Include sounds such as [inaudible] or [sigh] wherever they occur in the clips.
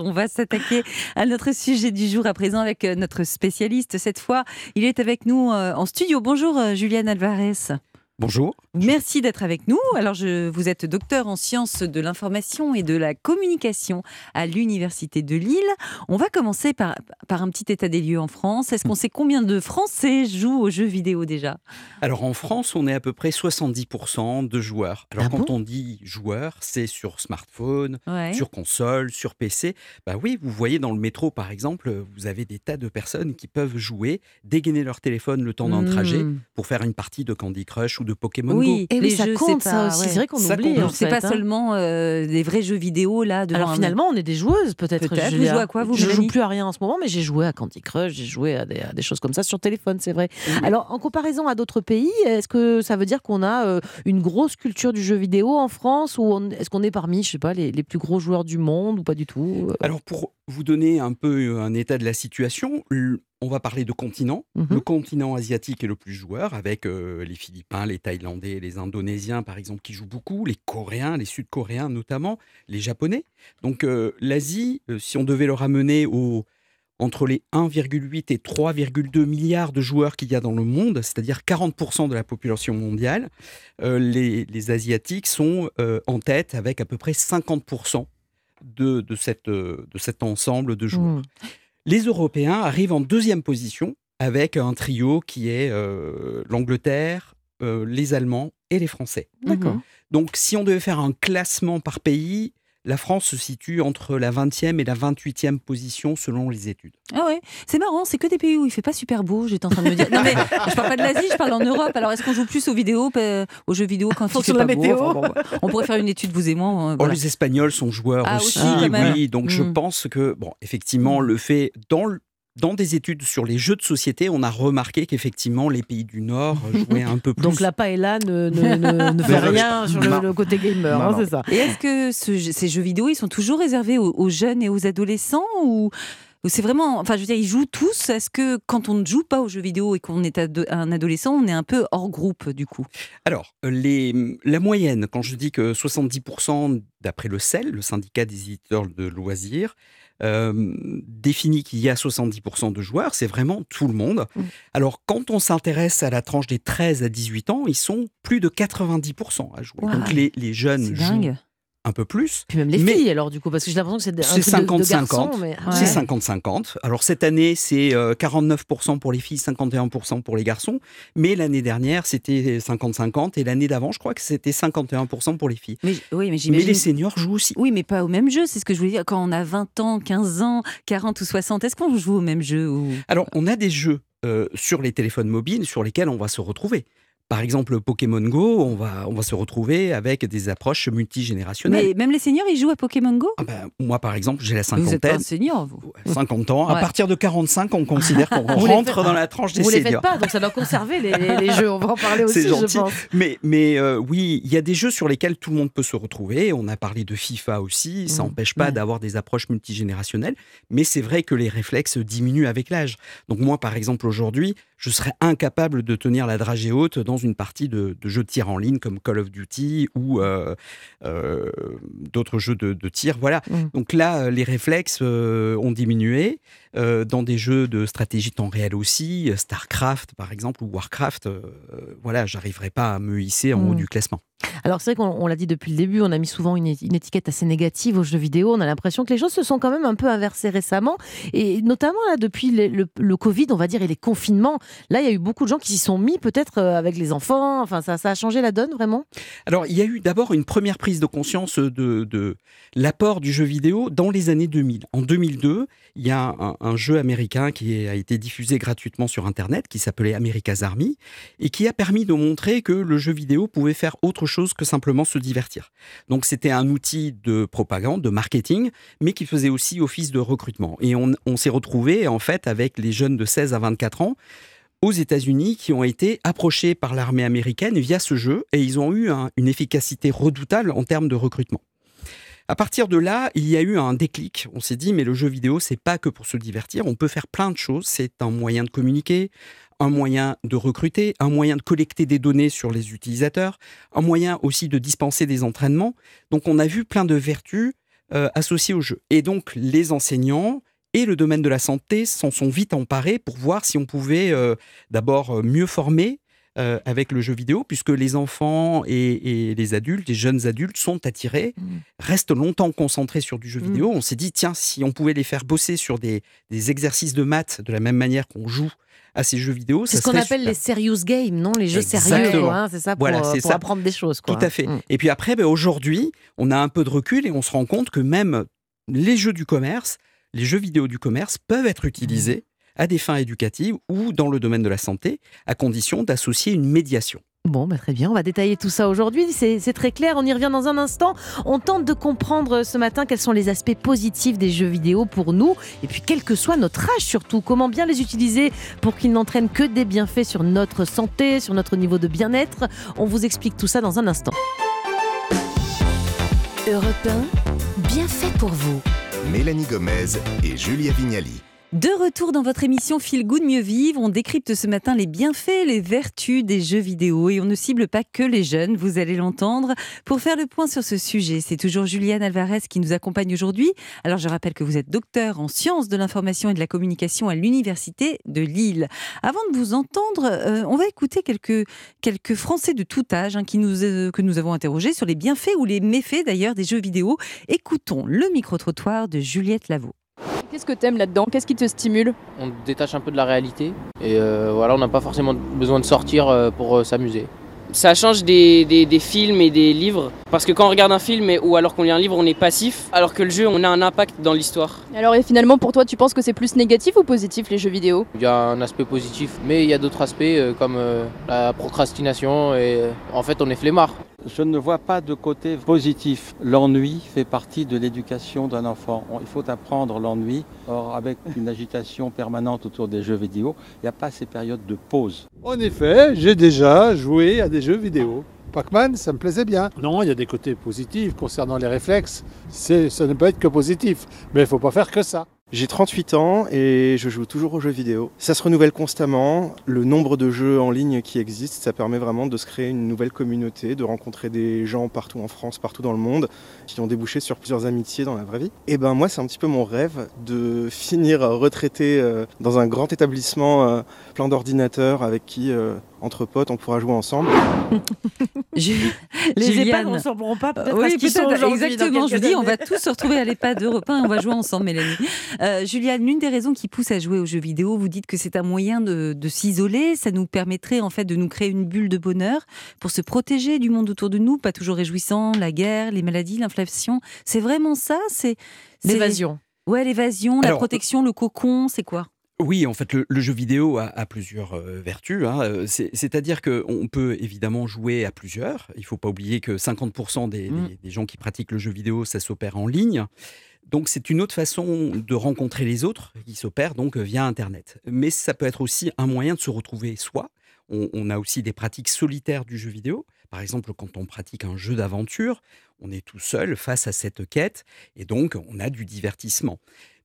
On va s'attaquer à notre sujet du jour à présent avec euh, notre spécialiste. Cette fois, il est avec nous euh, en studio. Bonjour euh, Julian Alvarez. Bonjour. Merci d'être avec nous. Alors, je, vous êtes docteur en sciences de l'information et de la communication à l'Université de Lille. On va commencer par, par un petit état des lieux en France. Est-ce qu'on sait combien de Français jouent aux jeux vidéo déjà? Alors, en France, on est à peu près 70% de joueurs. Alors, Ah quand bon? on dit joueurs, c'est sur smartphone, Ouais. sur console, sur PC. Bah oui, vous voyez dans le métro, par exemple, vous avez des tas de personnes qui peuvent jouer, dégainer leur téléphone le temps d'un trajet Hmm. pour faire une partie de Candy Crush ou de Pokémon Go. Oui, Et les oui, ça jeux, compte ça aussi. ouais. C'est vrai qu'on oublie. C'est fait, pas hein. seulement euh, des vrais jeux vidéo là Alors finalement, on est des joueuses peut-être. Peut-être. Vous jouez à quoi, vous, Je joue plus à rien en ce moment, mais j'ai joué à Candy Crush, j'ai joué à des, à des choses comme ça sur téléphone, c'est vrai. Oui. Alors en comparaison à d'autres pays, est-ce que ça veut dire qu'on a euh, une grosse culture du jeu vidéo en France ou est-ce qu'on est parmi, je sais pas, les, les plus gros joueurs du monde ou pas du tout Euh, Alors, pour vous donner un peu un état de la situation, le- on va parler de continent. Mhm. Le continent asiatique est le plus joueur, avec euh, les Philippins, les Thaïlandais, les Indonésiens, par exemple, qui jouent beaucoup, les Coréens, les Sud-Coréens notamment, les Japonais. Donc, euh, l'Asie, euh, si on devait le ramener au, entre les 1,8 et 3,2 milliards de joueurs qu'il y a dans le monde, c'est-à-dire 40% de la population mondiale, les, les Asiatiques sont en tête avec à peu près 50% de, de, cette, de cet ensemble de joueurs. hmm. Les Européens arrivent en deuxième position avec un trio qui est euh, l'Angleterre, euh, les Allemands et les Français. D'accord. Donc si on devait faire un classement par pays, la France se situe entre la 20e et la 28e position selon les études. Ah ouais, c'est marrant, c'est que des pays où il fait pas super beau, j'étais en train de me dire. Non mais je parle pas de l'Asie, je parle en Europe. Alors est-ce qu'on joue plus aux vidéos, aux jeux vidéo quand il fait pas la beau météo. Enfin, bon, on pourrait faire une étude vous et moi. euh, Oh, les Espagnols sont joueurs Ah, aussi, oui. Donc je Mm. pense que, bon, effectivement, le fait dans le- dans des études sur les jeux de société, on a remarqué qu'effectivement, les pays du Nord jouaient un peu [laughs] plus. Donc la paella ne, ne, ne- [laughs] ne fait rien sur le, côté gamer, hein, non. c'est ça. Et est-ce que ce- ces jeux vidéo, ils sont toujours réservés aux, aux jeunes et aux adolescents ou c'est vraiment, enfin, je veux dire, ils jouent tous. Est-ce que quand on ne joue pas aux jeux vidéo et qu'on est ado- un adolescent, on est un peu hors groupe du coup? Alors, euh, les, la moyenne, quand je dis que 70% d'après le CEL, le syndicat des éditeurs de loisirs, euh, définit qu'il y a 70% de joueurs, c'est vraiment tout le monde. Mm. Alors, quand on s'intéresse à la tranche des 13 à 18 ans, ils sont plus de 90% à jouer. Wow. Donc, les, les jeunes jouent dingue. Un peu plus. Puis même les Mais- filles alors du coup, parce que j'ai l'impression que c'est un C'est truc de- de 50-50. garçons, mais- Ouais. C'est 50-50. Alors cette année, c'est euh, 49% pour les filles, 51% pour les garçons. Mais l'année dernière, c'était 50-50. Et l'année d'avant, je crois que c'était 51% pour les filles. Mais oui, mais Mais les seniors jouent aussi. Oui, mais pas au même jeu, c'est ce que je voulais dire. Quand on a 20 ans, 15 ans, 40 ou 60, est-ce qu'on joue au même jeu ou... Alors, on a des jeux euh, sur les téléphones mobiles sur lesquels on va se retrouver. Par exemple, Pokémon Go, on va, on va se retrouver avec des approches multigénérationnelles. Mais même les seniors, ils jouent à Pokémon Go? Ah ben, moi, par exemple, j'ai la Mais Vous êtes un cinquantaine. senior, vous. Ouais, 50 ans. À partir de 45, on considère qu'on [laughs] Vous rentre faites- dans la tranche des Vous les faites seniors. pas, donc ça doit conserver les, les- les jeux. On va en parler aussi, je pense. Mais, mais euh, oui, il y a des jeux sur lesquels tout le monde peut se retrouver. On a parlé de FIFA aussi. Ça Mmh, n'empêche pas ouais. d'avoir des approches multigénérationnelles. Mais c'est vrai que les réflexes diminuent avec l'âge. Donc moi, par exemple, aujourd'hui, je serais incapable de tenir la dragée haute dans une partie de, de jeux de tir en ligne comme Call of Duty ou euh, euh, d'autres jeux de, de tir. Voilà. Mm. Donc là, euh, les réflexes ont diminué. Dans des jeux de stratégie temps réel aussi, StarCraft par exemple ou Warcraft, voilà, j'arriverai pas à me hisser en haut du classement. Alors c'est vrai qu'on on l'a dit depuis le début, on a mis souvent une, une étiquette assez négative aux jeux vidéo. On a l'impression que les choses se sont quand même un peu inversées récemment, et notamment là depuis le, Covid, on va dire, et les confinements. Là, il y a eu beaucoup de gens qui s'y sont mis, peut-être euh, avec les enfants. Enfin, ça, ça a changé la donne vraiment? Alors, il y a eu d'abord une première prise de conscience de, de l'apport du jeu vidéo dans les années 2000. En 2002, il y a un, jeu américain qui a été diffusé gratuitement sur Internet, qui s'appelait America's Army, et qui a permis de montrer que le jeu vidéo pouvait faire autre chose que simplement se divertir. Donc, c'était un outil de propagande, de marketing, mais qui faisait aussi office de recrutement. Et on, s'est retrouvé, en fait, avec les jeunes de 16 à 24 ans, aux États-Unis qui ont été approchés par l'armée américaine via ce jeu et ils ont eu un- une efficacité redoutable en termes de recrutement. À partir de là, il y a eu un déclic. On s'est dit, mais le jeu vidéo, c'est pas que pour se divertir. On peut faire plein de choses. C'est un moyen de communiquer, un moyen de recruter, un moyen de collecter des données sur les utilisateurs, un moyen aussi de dispenser des entraînements. Donc, on a vu plein de vertus euh, associés au jeu. Et donc les enseignants et le domaine de la santé s'en sont vite emparés pour voir si on pouvait euh, d'abord euh, mieux former euh, avec le jeu vidéo, puisque les enfants et, et les adultes, les jeunes adultes sont attirés, Mm. restent longtemps concentrés sur du jeu Mm. vidéo. On s'est dit, tiens, si on pouvait les faire bosser sur des, des exercices de maths de la même manière qu'on joue à ces jeux vidéo, C'est ce qu'on appelle super. les serious games, non Les jeux sérieux, Exactement. hein, c'est ça pour, Voilà, c'est pour ça. apprendre des choses. Quoi. Tout à fait. Mm. Et puis après, ben, aujourd'hui, on a un peu de recul et on se rend compte que même les jeux du commerce, les jeux vidéo du commerce peuvent être utilisés à des fins éducatives ou dans le domaine de la santé, à condition d'associer une médiation. Bon, bah, très bien, on va détailler tout ça aujourd'hui, c'est très clair, on y revient dans un instant. On tente de comprendre euh, ce matin quels sont les aspects positifs des jeux vidéo pour nous, et puis quel que soit notre âge surtout, comment bien les utiliser pour qu'ils n'entraînent que des bienfaits sur notre santé, sur notre niveau de bien-être. On vous explique tout ça dans un instant. Europe 1, bien fait pour vous. Mélanie Gomez et Julia Vignali. De retour dans votre émission Feel Good Mieux Vivre, on décrypte ce matin les bienfaits, les vertus des jeux vidéo et on ne cible pas que les jeunes, vous allez l'entendre. Pour faire le point sur ce sujet, c'est toujours Juliane Alvarez qui nous accompagne aujourd'hui. Alors je rappelle que vous êtes docteur en sciences de l'information et de la communication à l'Université de Lille. Avant de vous entendre, euh, on va écouter quelques, quelques Français de tout âge hein, qui nous, euh, que nous avons interrogés sur les bienfaits ou les méfaits d'ailleurs des jeux vidéo. Écoutons le micro-trottoir de Juliette Lavaux. Qu'est-ce que t'aimes là-dedans? Qu'est-ce qui te stimule? On détache un peu de la réalité et euh, voilà, on n'a pas forcément besoin de sortir euh, pour euh, s'amuser. Ça change des, des- des films et des livres. Parce que quand on regarde un film et- ou alors qu'on lit un livre, on est passif. Alors que le jeu, on a un impact dans l'histoire. Alors et finalement pour toi tu penses que c'est plus négatif ou positif les jeux vidéo? Il y a un aspect positif, mais il y a d'autres aspects euh, comme euh, la procrastination et euh, en fait on est flemmard. Je ne vois pas de côté positif. L'ennui fait partie de l'éducation d'un enfant. Il faut apprendre l'ennui. Or, avec une agitation permanente autour des jeux vidéo, il n'y a pas ces périodes de pause. En effet, j'ai déjà joué à des jeux vidéo. Pac-Man, ça me plaisait bien. Non, il y a des côtés positifs concernant les réflexes. Ça ne peut être que positif. Mais il faut pas faire que ça. J'ai 38 ans et je joue toujours aux jeux vidéo. Ça se renouvelle constamment. Le nombre de jeux en ligne qui existent, ça permet vraiment de se créer une nouvelle communauté, de rencontrer des gens partout en France, partout dans le monde, qui ont débouché sur plusieurs amitiés dans la vraie vie. Et ben moi, c'est un petit peu mon rêve de finir retraité euh, dans un grand établissement euh, plein d'ordinateurs avec qui, euh, entre potes, on pourra jouer ensemble. [laughs] [laughs] Les Juliane. EHPAD ne ressembleront pas peut-être Oui, qu'ils sont exactement. Je vous dis, on va tous se retrouver à l'EHPAD Europe 1 et on va jouer ensemble, Mélanie. Euh, Juliane, l'une des raisons qui pousse à jouer aux jeux vidéo, vous dites que c'est un moyen de, de s'isoler. Ça nous permettrait en fait de nous créer une bulle de bonheur pour se protéger du monde autour de nous, pas toujours réjouissant, la guerre, les maladies, l'inflation. C'est vraiment ça C'est L'évasion. Ouais, l'évasion, la protection, le cocon, c'est quoi? Oui, en fait, le, le jeu vidéo a, a plusieurs euh, vertus. hein. Euh, c'est- C'est-à-dire qu'on peut évidemment jouer à plusieurs. Il ne faut pas oublier que 50% des, Mm. des- des gens qui pratiquent le jeu vidéo, ça s'opère en ligne. Donc c'est une autre façon de rencontrer les autres qui s'opère donc euh, via Internet. Mais ça peut être aussi un moyen de se retrouver soi. On, on a aussi des pratiques solitaires du jeu vidéo. Par exemple, quand on pratique un jeu d'aventure, on est tout seul face à cette quête et donc on a du divertissement.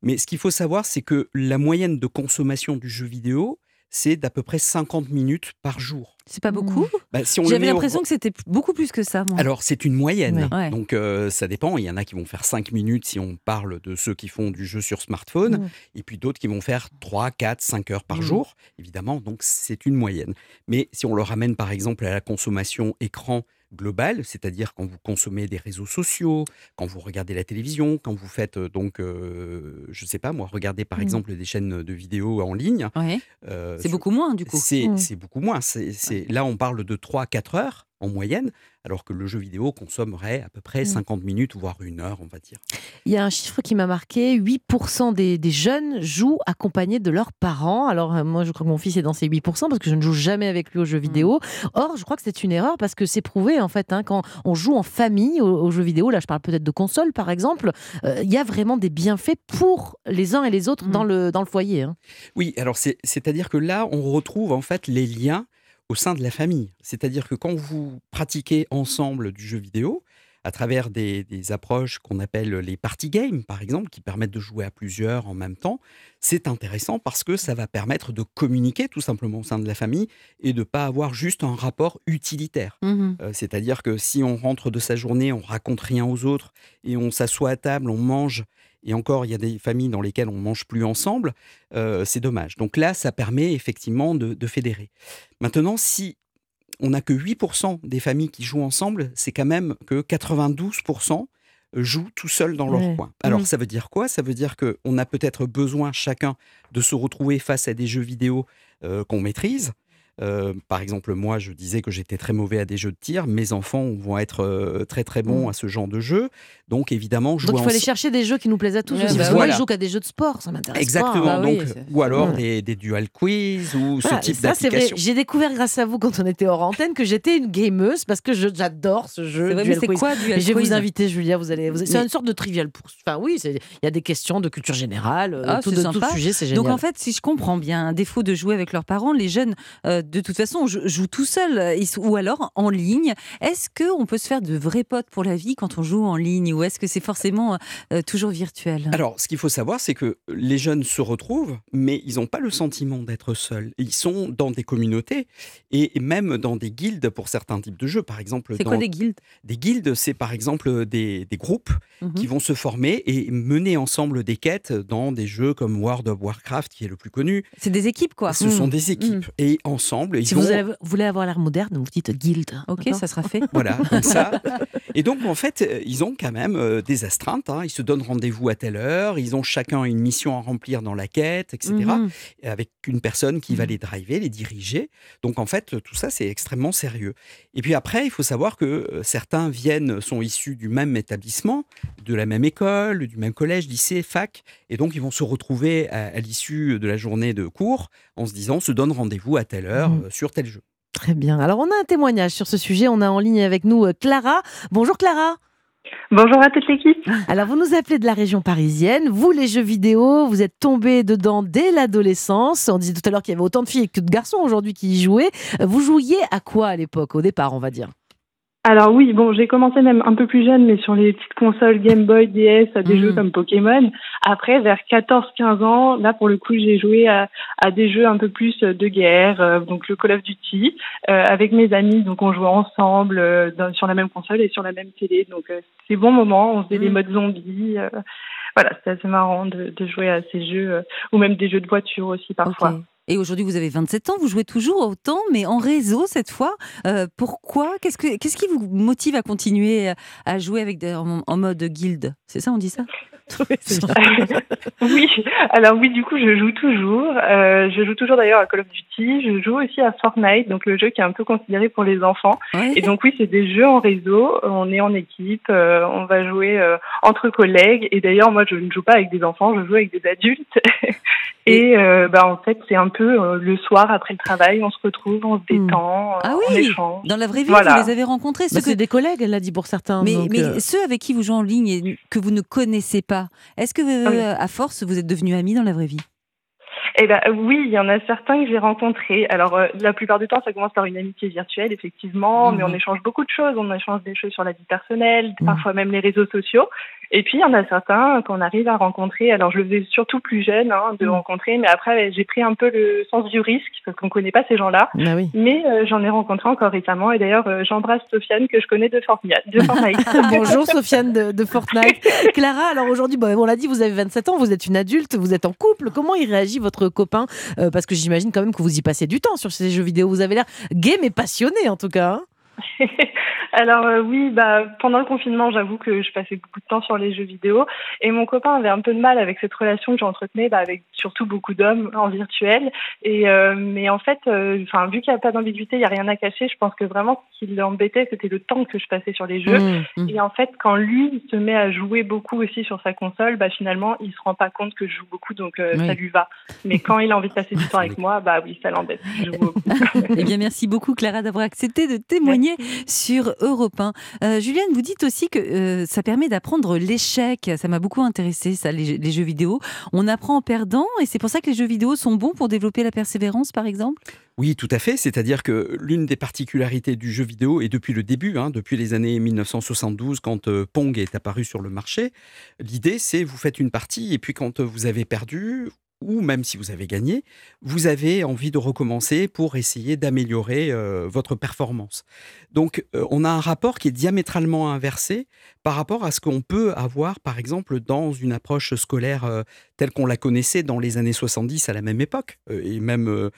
Mais ce qu'il faut savoir, c'est que la moyenne de consommation du jeu vidéo, c'est d'à peu près 50 minutes par jour. C'est pas beaucoup? Bah, si J'avais au- l'impression que c'était beaucoup plus que ça, moi. alors, c'est une moyenne. Ouais. Donc, euh, ça dépend. Il y en a qui vont faire 5 minutes si on parle de ceux qui font du jeu sur smartphone, Mm. et puis d'autres qui vont faire 3, 4, 5 heures par Mm. jour, évidemment. Donc, c'est une moyenne. Mais si on le ramène, par exemple, à la consommation écran globale, c'est-à-dire quand vous consommez des réseaux sociaux, quand vous regardez la télévision, quand vous faites, euh, donc, euh, je sais pas moi, regardez par Mm. exemple des chaînes de vidéos en ligne. Ouais. euh, C'est beaucoup moins, du coup. c'est Mm. c'est beaucoup moins. C'est Là, on parle de 3-4 heures en moyenne, alors que le jeu vidéo consommerait à peu près Mm. 50 minutes, voire une heure, on va dire. Il y a un chiffre qui m'a marqué 8% des, des jeunes jouent accompagnés de leurs parents. Alors, euh, moi, je crois que mon fils est dans ces 8% parce que je ne joue jamais avec lui aux jeux vidéo. Or, je crois que c'est une erreur parce que c'est prouvé, en fait, hein, quand on joue en famille aux, aux jeux vidéo, là, je parle peut-être de console, par exemple, euh, il y a vraiment des bienfaits pour les uns et les autres Mm. dans, le, dans le foyer. hein. Oui, alors c'est- c'est-à-dire que là, on retrouve en fait les liens au sein de la famille. C'est-à-dire que quand vous pratiquez ensemble du jeu vidéo, à travers des, des approches qu'on appelle les party games, par exemple, qui permettent de jouer à plusieurs en même temps. C'est intéressant parce que ça va permettre de communiquer tout simplement au sein de la famille et de pas avoir juste un rapport utilitaire. Mhm. Euh, C'est-à-dire que si on rentre de sa journée, on raconte rien aux autres et on s'assoit à table, on mange. Et encore, il y a des familles dans lesquelles on mange plus ensemble. euh, c'est dommage. Donc là, ça permet effectivement de, de fédérer. Maintenant, si on n'a que 8% des familles qui jouent ensemble, c'est quand même que 92% jouent tout seuls dans leur Ouais. coin. Alors Mhm. ça veut dire quoi? Ça veut dire qu'on a peut-être besoin chacun de se retrouver face à des jeux vidéo euh, qu'on maîtrise. Euh, par exemple, moi, je disais que j'étais très mauvais à des jeux de tir. Mes enfants vont être euh, très très bons Mhm. à ce genre de jeu. Donc évidemment, jouer Donc il faut aller chercher des jeux qui nous plaisent à tous Ouais, aussi. bah que moi, voilà. je joue qu'à des jeux de sport, ça m'intéresse Exactement. pas. Bah donc, c'est- ou alors Ouais. des, des dual quiz ou Voilà, ce type ça, c'est vrai. d'application. J'ai découvert grâce à vous quand on était hors antenne que j'étais une gameuse parce que j'adore ce jeu. C'est vrai, c'est Quiz. quoi du Mais je vais quiz vous inviter, Julia. Vous allez, vous- c'est Mais- une sorte de trivial pour. Enfin oui, il y a des questions de culture générale, euh, Ah, tout, de tout sujet, c'est génial. Donc en fait, si je comprends bien, un défaut de jouer avec leurs parents, les jeunes, euh, de toute façon, jou- jouent tout seuls euh, ou alors en ligne. Est-ce qu'on peut se faire de vrais potes pour la vie quand on joue en ligne ou est-ce que c'est forcément euh, toujours virtuel? Alors, ce qu'il faut savoir, c'est que les jeunes se retrouvent, mais ils n'ont pas le sentiment d'être seuls. Ils sont dans des communautés et même dans des guildes pour certains types de jeux. Par exemple, C'est quoi des guildes? des guildes, c'est par exemple des, des groupes Mhm. qui vont se former et mener ensemble des quêtes dans des jeux comme World of Warcraft, qui est le plus connu. C'est des équipes, quoi. Ce sont des équipes et ensemble, ils Si vont vous voulez avoir l'air moderne, vous dites guild. Ok, ça sera fait. [laughs] Voilà, comme ça. Et donc, en fait, euh, ils ont quand même euh, des astreintes. hein. Ils se donnent rendez-vous à telle heure. Ils ont chacun une mission à remplir dans la quête, etc. Mhm. Avec une personne qui va les driver, les diriger. Donc, en fait, tout ça, c'est extrêmement sérieux. Et puis après, il faut savoir que euh, certains viennent, sont issus du même établissement, de la même école, du même collège, lycée, fac. Et donc, ils vont se retrouver à, à l'issue de la journée de cours en se disant, on se donne rendez-vous à telle heure Mhm. euh, sur tel jeu. Très bien. Alors on a un témoignage sur ce sujet. On a en ligne avec nous euh, Clara. Bonjour Clara. Bonjour à toute l'équipe. [laughs] Alors vous nous appelez de la région parisienne. Vous les jeux vidéo, vous êtes tombée dedans dès l'adolescence. On disait tout à l'heure qu'il y avait autant de filles que de garçons aujourd'hui qui y jouaient. Vous jouiez à quoi à l'époque, au départ, on va dire? Alors oui, bon, j'ai commencé même un peu plus jeune, mais sur les petites consoles Game Boy, DS, à des Mhm. jeux comme Pokémon. Après, vers 14-15 ans, là pour le coup, j'ai joué à, à des jeux un peu plus de guerre, euh, donc le Call of Duty, euh, avec mes amis. Donc on jouait ensemble euh, dans- sur la même console et sur la même télé. Donc euh, c'est bon moment. On faisait des Mhm. modes zombies. euh, voilà, c'est assez marrant de, de jouer à ces jeux, euh, ou même des jeux de voiture aussi parfois. Et aujourd'hui, vous avez 27 ans, vous jouez toujours autant, mais en réseau cette fois. Euh, pourquoi? Qu'est-ce que qu'est-ce qui vous motive à continuer à jouer avec des- en, en mode guild? C'est ça, on dit ça [laughs] oui, alors oui, du coup, je joue toujours. Euh, je joue toujours d'ailleurs à Call of Duty. Je joue aussi à Fortnite, donc le jeu qui est un peu considéré pour les enfants. Ouais. Et donc oui, c'est des jeux en réseau. On est en équipe. euh, on va jouer euh, entre collègues. Et d'ailleurs, moi, je ne joue pas avec des enfants. Je joue avec des adultes. [laughs] Et euh, bah en fait, c'est un peu euh, le soir après le travail, on se retrouve, on se détend, euh, Ah on oui, échange. dans la vraie vie, Voilà. vous les avez rencontrés. Bah, ceux que- C'est des collègues, elle l'a dit pour certains. Mais, donc, mais euh, ceux avec qui vous jouez en ligne et que vous ne connaissez pas, est-ce que Oui. à force vous êtes devenus amis dans la vraie vie? Eh ben oui, il y en a certains que j'ai rencontrés. Alors euh, la plupart du temps, ça commence par une amitié virtuelle, effectivement, mais on Mhm. échange beaucoup de choses. On échange des choses sur la vie personnelle, Mhm. parfois même les réseaux sociaux. Et puis il y en a certains qu'on arrive à rencontrer. Alors je le faisais surtout plus jeune hein, de Mhm. rencontrer, mais après j'ai pris un peu le sens du risque parce qu'on connaît pas ces gens-là. bah oui. Mais euh, j'en ai rencontré encore récemment et d'ailleurs euh, j'embrasse Sofiane que je connais de Fortnite. De Fortnite. [laughs] Bonjour Sofiane de, de Fortnite. Clara, alors aujourd'hui, bon, on l'a dit, vous avez 27 ans, vous êtes une adulte, vous êtes en couple. Comment il réagit votre copain? Euh, Parce que j'imagine quand même que vous y passez du temps sur ces jeux vidéo. Vous avez l'air gay mais passionné en tout cas. hein. [laughs] Alors euh, oui, bah pendant le confinement, j'avoue que je passais beaucoup de temps sur les jeux vidéo et mon copain avait un peu de mal avec cette relation que j'entretenais bah, avec surtout beaucoup d'hommes en virtuel. Et euh, mais en fait, euh, enfin vu qu'il n'y a pas d'ambiguïté, il n'y a rien à cacher. Je pense que vraiment ce qui l'embêtait, c'était le temps que je passais sur les jeux. Mmh, mmh. Et en fait, quand lui il se met à jouer beaucoup aussi sur sa console, bah finalement, il se rend pas compte que je joue beaucoup, donc euh, Oui. ça lui va. Mais quand il a envie de passer du temps avec moi, bah oui, ça l'embête. Je joue beaucoup. [laughs] Eh bien, merci beaucoup Clara d'avoir accepté de témoigner sur Europe 1. Euh, vous dites aussi que euh, ça permet d'apprendre l'échec. Ça m'a beaucoup intéressé, les jeux vidéo. On apprend en perdant et c'est pour ça que les jeux vidéo sont bons pour développer la persévérance, par exemple? Oui, tout à fait. C'est-à-dire que l'une des particularités du jeu vidéo, et depuis le début, hein, depuis les années 1972, quand euh, Pong est apparu sur le marché, l'idée c'est vous faites une partie et puis quand vous avez perdu, ou même si vous avez gagné, vous avez envie de recommencer pour essayer d'améliorer euh, votre performance. Donc euh, on a un rapport qui est diamétralement inversé par rapport à ce qu'on peut avoir par exemple dans une approche scolaire euh, telle qu'on la connaissait dans les années 70 à la même époque, et même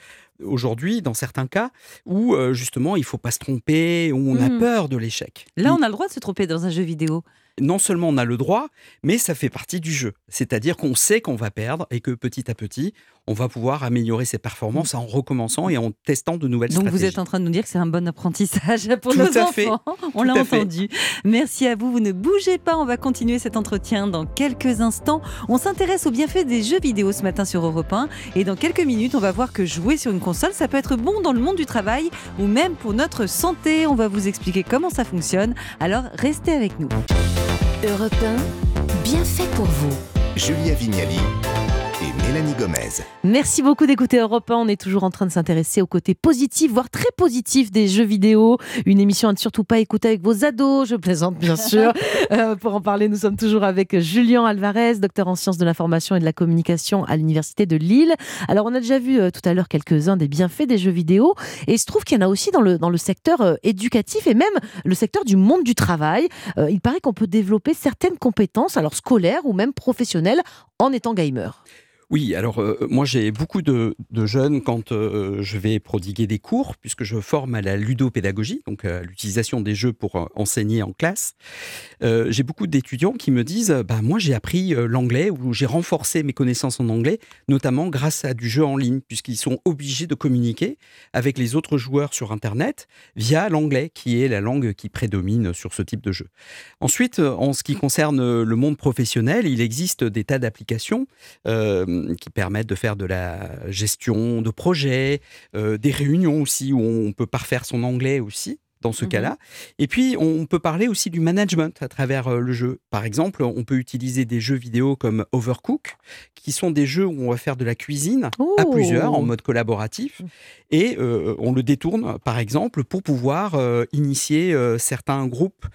aujourd'hui dans certains cas, où justement il faut pas se tromper, où on a Mhm. peur de l'échec. Là, on a le droit de se tromper dans un jeu vidéo. Non seulement on a le droit, mais ça fait partie du jeu. C'est-à-dire qu'on sait qu'on va perdre et que petit à petit, on va pouvoir améliorer ses performances en recommençant et en testant de nouvelles Donc vous stratégies. êtes en train de nous dire que c'est un bon apprentissage [laughs] pour Tout nos à fait. enfants. On l'a fait. entendu. Merci à vous. Vous ne bougez pas. On va continuer cet entretien dans quelques instants. On s'intéresse aux bienfaits des jeux vidéo ce matin sur Europe 1. Et dans quelques minutes, on va voir que jouer sur une console, ça peut être bon dans le monde du travail ou même pour notre santé. On va vous expliquer comment ça fonctionne. Alors restez avec nous. Europe 1, bien fait pour vous. Julia Vignali Mélanie Gomez. Merci beaucoup d'écouter Europe 1. On est toujours en train de s'intéresser au côté positif, voire très positif des jeux vidéo. Une émission à ne surtout pas écouter avec vos ados. Je plaisante, bien [laughs] sûr. Euh, pour en parler, nous sommes toujours avec Julien Alvarez, docteur en sciences de l'information et de la communication à l'Université de Lille. Alors, on a déjà vu euh, tout à l'heure quelques-uns des bienfaits des jeux vidéo. Et il se trouve qu'il y en a aussi dans le, dans le secteur euh, éducatif et même le secteur du monde du travail. Euh, il paraît qu'on peut développer certaines compétences, alors scolaires ou même professionnelles, en étant gamer. Oui, alors euh, moi j'ai beaucoup de, jeunes quand euh, je vais prodiguer des cours, puisque je forme à la ludopédagogie, donc à l'utilisation des jeux pour euh, enseigner en classe. J'ai beaucoup d'étudiants qui me disent, bah, moi j'ai appris l'anglais ou j'ai renforcé mes connaissances en anglais, notamment grâce à du jeu en ligne, puisqu'ils sont obligés de communiquer avec les autres joueurs sur Internet via l'anglais, qui est la langue qui prédomine sur ce type de jeu. Ensuite, en ce qui concerne le monde professionnel, il existe des tas d'applications qui permettent de faire de la gestion de projets, euh, des réunions aussi où on peut parfaire son anglais aussi dans ce Mhm. cas-là. Et puis, on peut parler aussi du management à travers euh, le jeu. Par exemple, on peut utiliser des jeux vidéo comme Overcook, qui sont des jeux où on va faire de la cuisine à Oh. plusieurs en mode collaboratif. Et euh, on le détourne, par exemple, pour pouvoir euh, initier certains groupes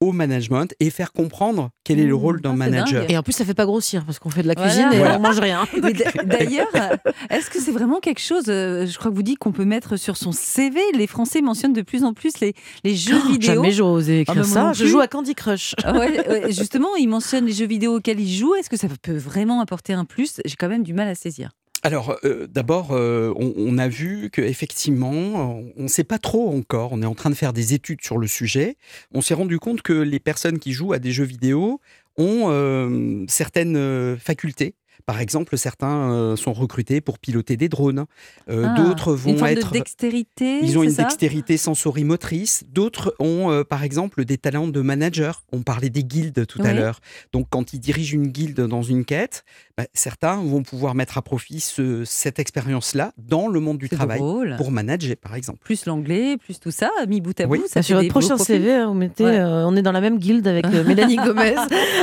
au management et faire comprendre quel est le rôle d'un manager. Et en plus, ça fait pas grossir parce qu'on fait de la Voilà. cuisine et Voilà. on mange rien. [laughs] Mais d- D'ailleurs, [laughs] est-ce que c'est vraiment quelque chose, euh, je crois que vous dites qu'on peut mettre sur son CV Les Français mentionnent de plus en plus les, les jeux Oh, vidéo. Jamais j'ose écrire Ah, ça. Je joue à Candy Crush. Ah ouais, ouais, justement, ils mentionnent les jeux vidéo auxquels ils jouent. Est-ce que ça peut vraiment apporter un plus? J'ai quand même du mal à saisir. Alors, euh, d'abord, euh, on, a vu qu'effectivement, on ne sait pas trop encore. On est en train de faire des études sur le sujet. On s'est rendu compte que les personnes qui jouent à des jeux vidéo ont euh, certaines facultés. Par exemple, certains euh, sont recrutés pour piloter des drones. Euh, Ah, D'autres une vont forme être. de dextérité. Ils ont une ça? dextérité sensorimotrice. D'autres ont, euh, par exemple, des talents de manager. On parlait des guildes tout à l'heure. Donc, quand ils dirigent une guilde dans une quête, bah, certains vont pouvoir mettre à profit ce- cette expérience-là dans le monde du travail drôle. pour manager, par exemple. Plus l'anglais, plus tout ça, mis bout à Oui. bout. Ça Sur votre prochain. CV, vous mettez Ouais. on est dans la même guilde avec euh, Mélanie [laughs] Gomez.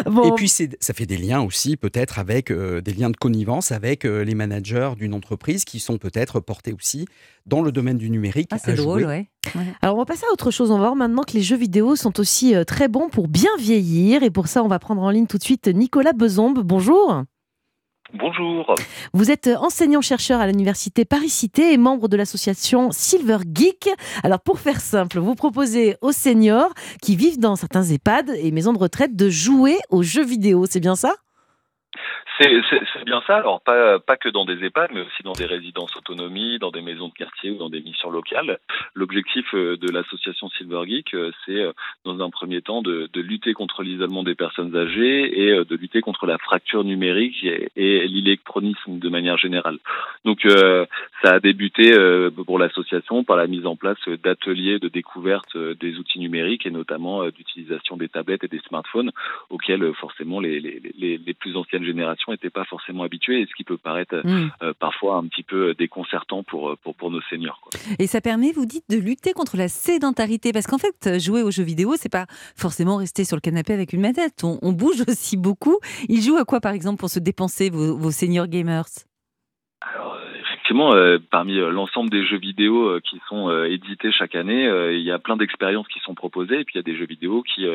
Bon, Et puis, c'est- ça fait des liens aussi, peut-être, avec euh, des liens de connivence avec euh, les managers d'une entreprise qui sont peut-être portés aussi dans le domaine du numérique. Ah, c'est drôle, ouais. Ouais. Alors on va passer à autre chose. On va voir maintenant que les jeux vidéo sont aussi euh, très bons pour bien vieillir. Et pour ça, on va prendre en ligne tout de suite Nicolas Bezombe. Bonjour. Bonjour. Vous êtes enseignant-chercheur à l'université Paris-Cité et membre de l'association Silver Geek. Alors pour faire simple, vous proposez aux seniors qui vivent dans certains EHPAD et maisons de retraite de jouer aux jeux vidéo. C'est bien ça? C'est bien ça, alors pas, pas que dans des EHPAD, mais aussi dans des résidences autonomie, dans des maisons de quartier ou dans des missions locales. L'objectif euh, de l'association Silver Geek, euh, c'est euh, dans un premier temps de, de lutter contre l'isolement des personnes âgées et de lutter contre la fracture numérique et, l'électronisme de manière générale. Donc euh, Ça a débuté euh, pour l'association par la mise en place d'ateliers de découverte des outils numériques et notamment d'utilisation des tablettes et des smartphones auxquels forcément les, les, les plus anciennes générations n'étaient pas forcément habituées et ce qui peut paraître Mm. euh, parfois un petit peu déconcertant pour, pour, pour nos seniors. Quoi. Et ça permet, vous dites, de lutter contre la sédentarité. Parce qu'en fait, jouer aux jeux vidéo, c'est pas forcément rester sur le canapé avec une manette. On, on bouge [laughs] aussi beaucoup. Ils jouent à quoi, par exemple, pour se dépenser, vos, vos seniors gamers? Effectivement, euh, parmi euh, l'ensemble des jeux vidéo euh, qui sont édités chaque année, il y a plein d'expériences qui sont proposées et puis il y a des jeux vidéo qui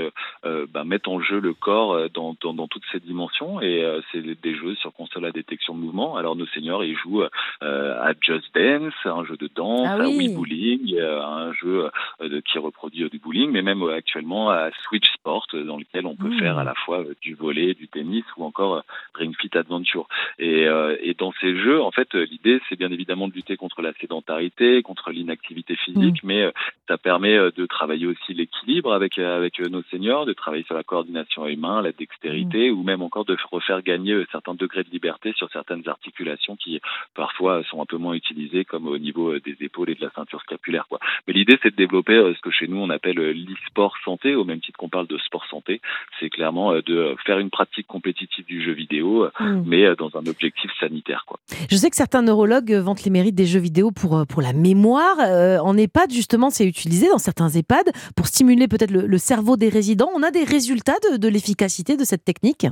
bah, mettent en jeu le corps dans, dans, dans toutes ses dimensions et c'est des jeux sur console à détection de mouvement. Alors nos seniors, ils jouent à Just Dance, un jeu de danse, Ah à. Wii Bowling, un jeu de- qui reproduit du bowling, mais même actuellement à Switch Sport, dans lequel on peut Mmh. faire à la fois du volley, du tennis ou encore Ring Fit Adventure. Et, et dans ces jeux, en fait, l'idée, c'est bien évidemment de lutter contre la sédentarité, contre l'inactivité physique, mais euh, ça permet euh, de travailler aussi l'équilibre avec euh, avec nos seniors, de travailler sur la coordination humaine, la dextérité, ou même encore de refaire gagner certains degrés de liberté sur certaines articulations qui parfois sont un peu moins utilisées, comme au niveau des épaules et de la ceinture scapulaire. Quoi. Mais l'idée, c'est de développer ce que chez nous on appelle l'e-sport santé, au même titre qu'on parle de sport santé. C'est clairement de faire une pratique compétitive du jeu vidéo, Mm. mais dans un objectif sanitaire. Quoi. Je sais que certains neurologues vantent les mérites des jeux vidéo pour, euh, pour la mémoire. Euh, en EHPAD, justement, c'est utilisé dans certains EHPAD pour stimuler peut-être le, cerveau des résidents. On a des résultats de l'efficacité de cette technique?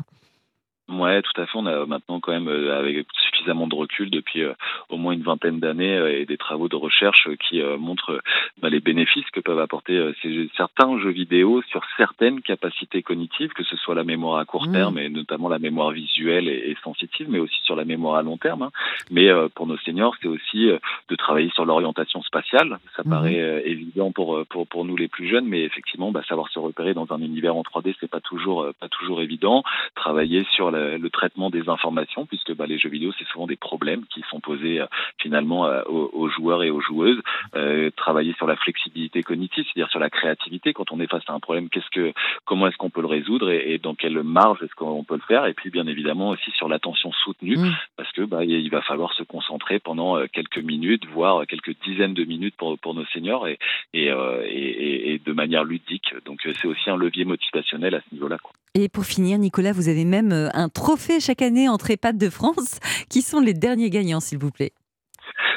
Ouais, tout à fait. On a maintenant quand même euh, avec suffisamment de recul depuis euh, au moins une vingtaine d'années euh, et des travaux de recherche euh, qui euh, montrent euh, bah, les bénéfices que peuvent apporter euh, ces, certains jeux vidéo sur certaines capacités cognitives, que ce soit la mémoire à court Mmh. terme et notamment la mémoire visuelle et, et sensitive, mais aussi sur la mémoire à long terme. hein. Mais euh, pour nos seniors, c'est aussi euh, de travailler sur l'orientation spatiale. Ça Mhm. paraît euh, évident pour, pour pour nous les plus jeunes, mais effectivement, bah, savoir se repérer dans un univers en 3D, c'est pas toujours euh, pas toujours évident. Travailler sur le, le traitement des informations, puisque bah, les jeux vidéo, c'est souvent des problèmes qui sont posés euh, finalement euh, aux, aux joueurs et aux joueuses. Euh, travailler sur la flexibilité cognitive, c'est-à-dire sur la créativité. Quand on est face à un problème, qu'est-ce que, comment est-ce qu'on peut le résoudre et, et dans quelle marge est-ce qu'on peut le faire? Et puis bien évidemment aussi sur l'attention soutenue, parce que bah, il va falloir se concentrer pendant euh, quelques minutes, voire quelques dizaines de minutes pour, pour nos seniors et, et, euh, et, et- et de manière ludique. Donc euh, c'est aussi un levier motivationnel à ce niveau-là. Et pour finir, Nicolas, vous avez même euh, un trophée chaque année entre EHPAD de France. [laughs] Qui sont les derniers gagnants, s'il vous plaît?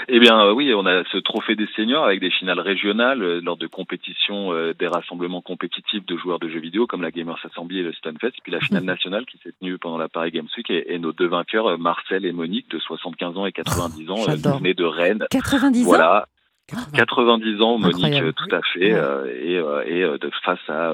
Eh bien euh, oui, on a ce trophée des seniors avec des finales régionales euh, lors de compétitions, euh, des rassemblements compétitifs de joueurs de jeux vidéo comme la Gamers Assembly et le Stunfest, puis la finale nationale qui s'est tenue pendant la Paris Games Week et, et nos deux vainqueurs, Marcel et Monique de 75 ans et 90 ans, venaient de Rennes. 90 ans? Voilà. 90 ans, Monique, Incroyable. euh, tout à fait, euh, et, euh, et de face à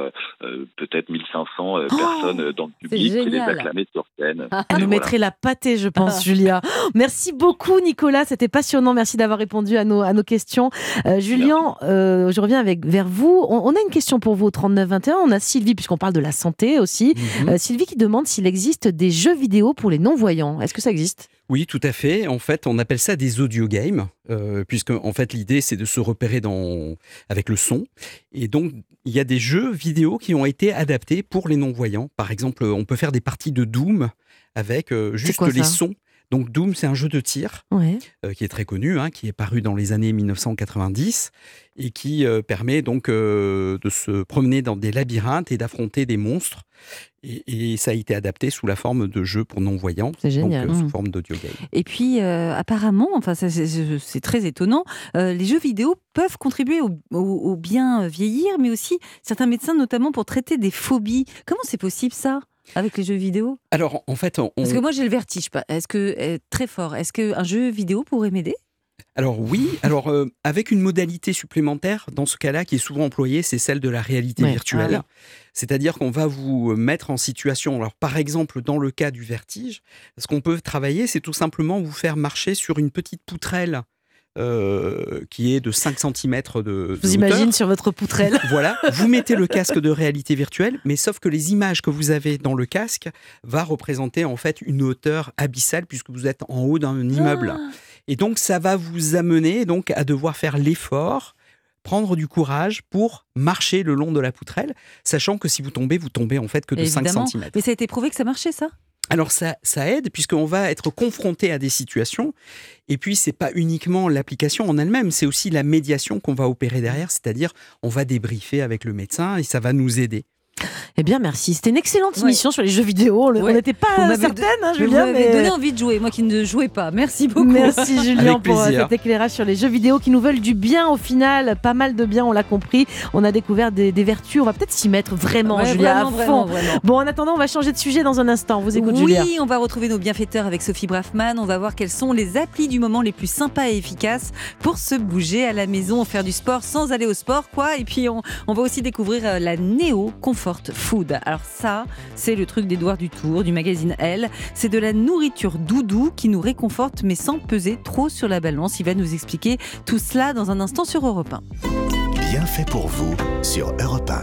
peut-être 1500 euh, personnes dans le public qui les acclamaient sur scène. Elle Et nous voilà. mettrait la pâtée, je pense, Julia. [gasps] Merci beaucoup, Nicolas. C'était passionnant. Merci d'avoir répondu à nos, à nos questions. Euh, Julien, euh, je reviens avec, vers vous. On, on a une question pour vous au 3921. On a Sylvie, puisqu'on parle de la santé aussi. Mhm. Euh, Sylvie qui demande s'il existe des jeux vidéo pour les non-voyants. Est-ce que ça existe? Oui, tout à fait. En fait, on appelle ça des audio games, euh, puisque en fait l'idée c'est de se repérer dans avec le son. Et donc il y a des jeux vidéo qui ont été adaptés pour les non-voyants. Par exemple, on peut faire des parties de Doom avec euh, juste les sons. Donc Doom, c'est un jeu de tir Ouais. euh, qui est très connu, hein, qui est paru dans les années 1990 et qui euh, permet donc euh, de se promener dans des labyrinthes et d'affronter des monstres. Et, et ça a été adapté sous la forme de jeux pour non-voyants, donc sous Mm. forme d'audio game. Et puis, apparemment, enfin, c'est- très étonnant, les jeux vidéo peuvent contribuer au, au- au bien vieillir, mais aussi certains médecins, notamment pour traiter des phobies. Comment c'est possible ça? Avec les jeux vidéo? Alors en fait, on... Parce que moi j'ai le vertige, pas- est-ce que euh, très fort Est-ce qu'un jeu vidéo pourrait m'aider? Alors oui, alors euh, avec une modalité supplémentaire, dans ce cas-là, qui est souvent employée, c'est celle de la réalité Ouais. virtuelle. Ah C'est-à-dire qu'on va vous mettre en situation, alors par exemple dans le cas du vertige, ce qu'on peut travailler, c'est tout simplement vous faire marcher sur une petite poutrelle euh, qui est de 5 cm de... Vous imagine sur votre poutrelle. [laughs] Voilà, vous mettez le casque de réalité virtuelle, mais sauf que les images que vous avez dans le casque va représenter en fait une hauteur abyssale puisque vous êtes en haut d'un immeuble. Ah. Et donc ça va vous amener donc à devoir faire l'effort prendre du courage pour marcher le long de la poutrelle, sachant que si vous tombez, vous tombez en fait que de 5 Évidemment. cm. Mais ça a été prouvé que ça marchait ça? Alors ça, aide puisqu'on va être confronté à des situations et puis c'est pas uniquement l'application en elle-même, c'est aussi la médiation qu'on va opérer derrière, c'est-à-dire on va débriefer avec le médecin et ça va nous aider. Eh bien, merci. C'était une excellente émission sur les jeux vidéo. On Ouais. n'était pas Vous m'avez certaine, hein, Vous Julien. m'avez mais- donné envie de jouer, moi qui ne jouais pas. Merci beaucoup. Merci [laughs] Julien Avec pour euh, plaisir. cet éclairage sur les jeux vidéo qui nous veulent du bien au final. Pas mal de bien, on l'a compris. On a découvert des, des vertus. On va peut-être s'y mettre vraiment, Ouais, Julien, vraiment, à fond. vraiment, vraiment. Bon, en attendant, on va changer de sujet dans un instant. On vous écoute, oui, Julien. on va retrouver nos bienfaiteurs avec Sophie Braffman. On va voir quelles sont les applis du moment les plus sympas et efficaces pour se bouger à la maison, faire du sport sans aller au sport, quoi. Et puis on, on va aussi découvrir euh, la Neo Comfort Alors ça, c'est le truc d'Edouard Dutour du magazine Elle. C'est de la nourriture doudou qui nous réconforte mais sans peser trop sur la balance. Il va nous expliquer tout cela dans un instant sur Europe 1. Bien fait pour vous sur Europe 1.